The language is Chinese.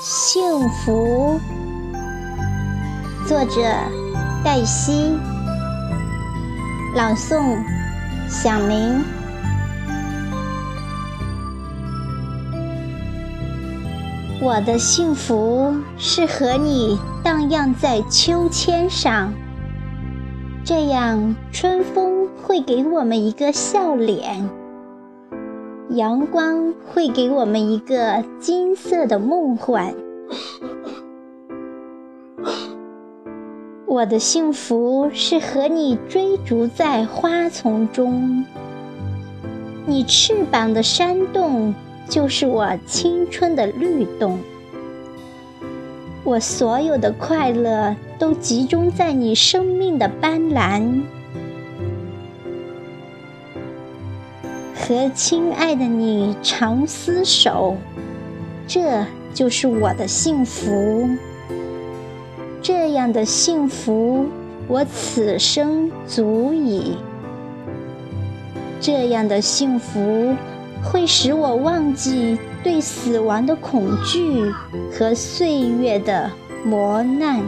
幸福。作者：黛西，朗诵：响铃。我的幸福是和你荡漾在秋千上，这样春风会给我们一个笑脸。阳光会给我们一个金色的梦幻。我的幸福是和你追逐在花丛中，你翅膀的扇动就是我青春的律动。我所有的快乐都集中在你生命的斑斓。和亲爱的你长厮守，这就是我的幸福。这样的幸福，我此生足矣。这样的幸福，会使我忘记对死亡的恐惧和岁月的磨难。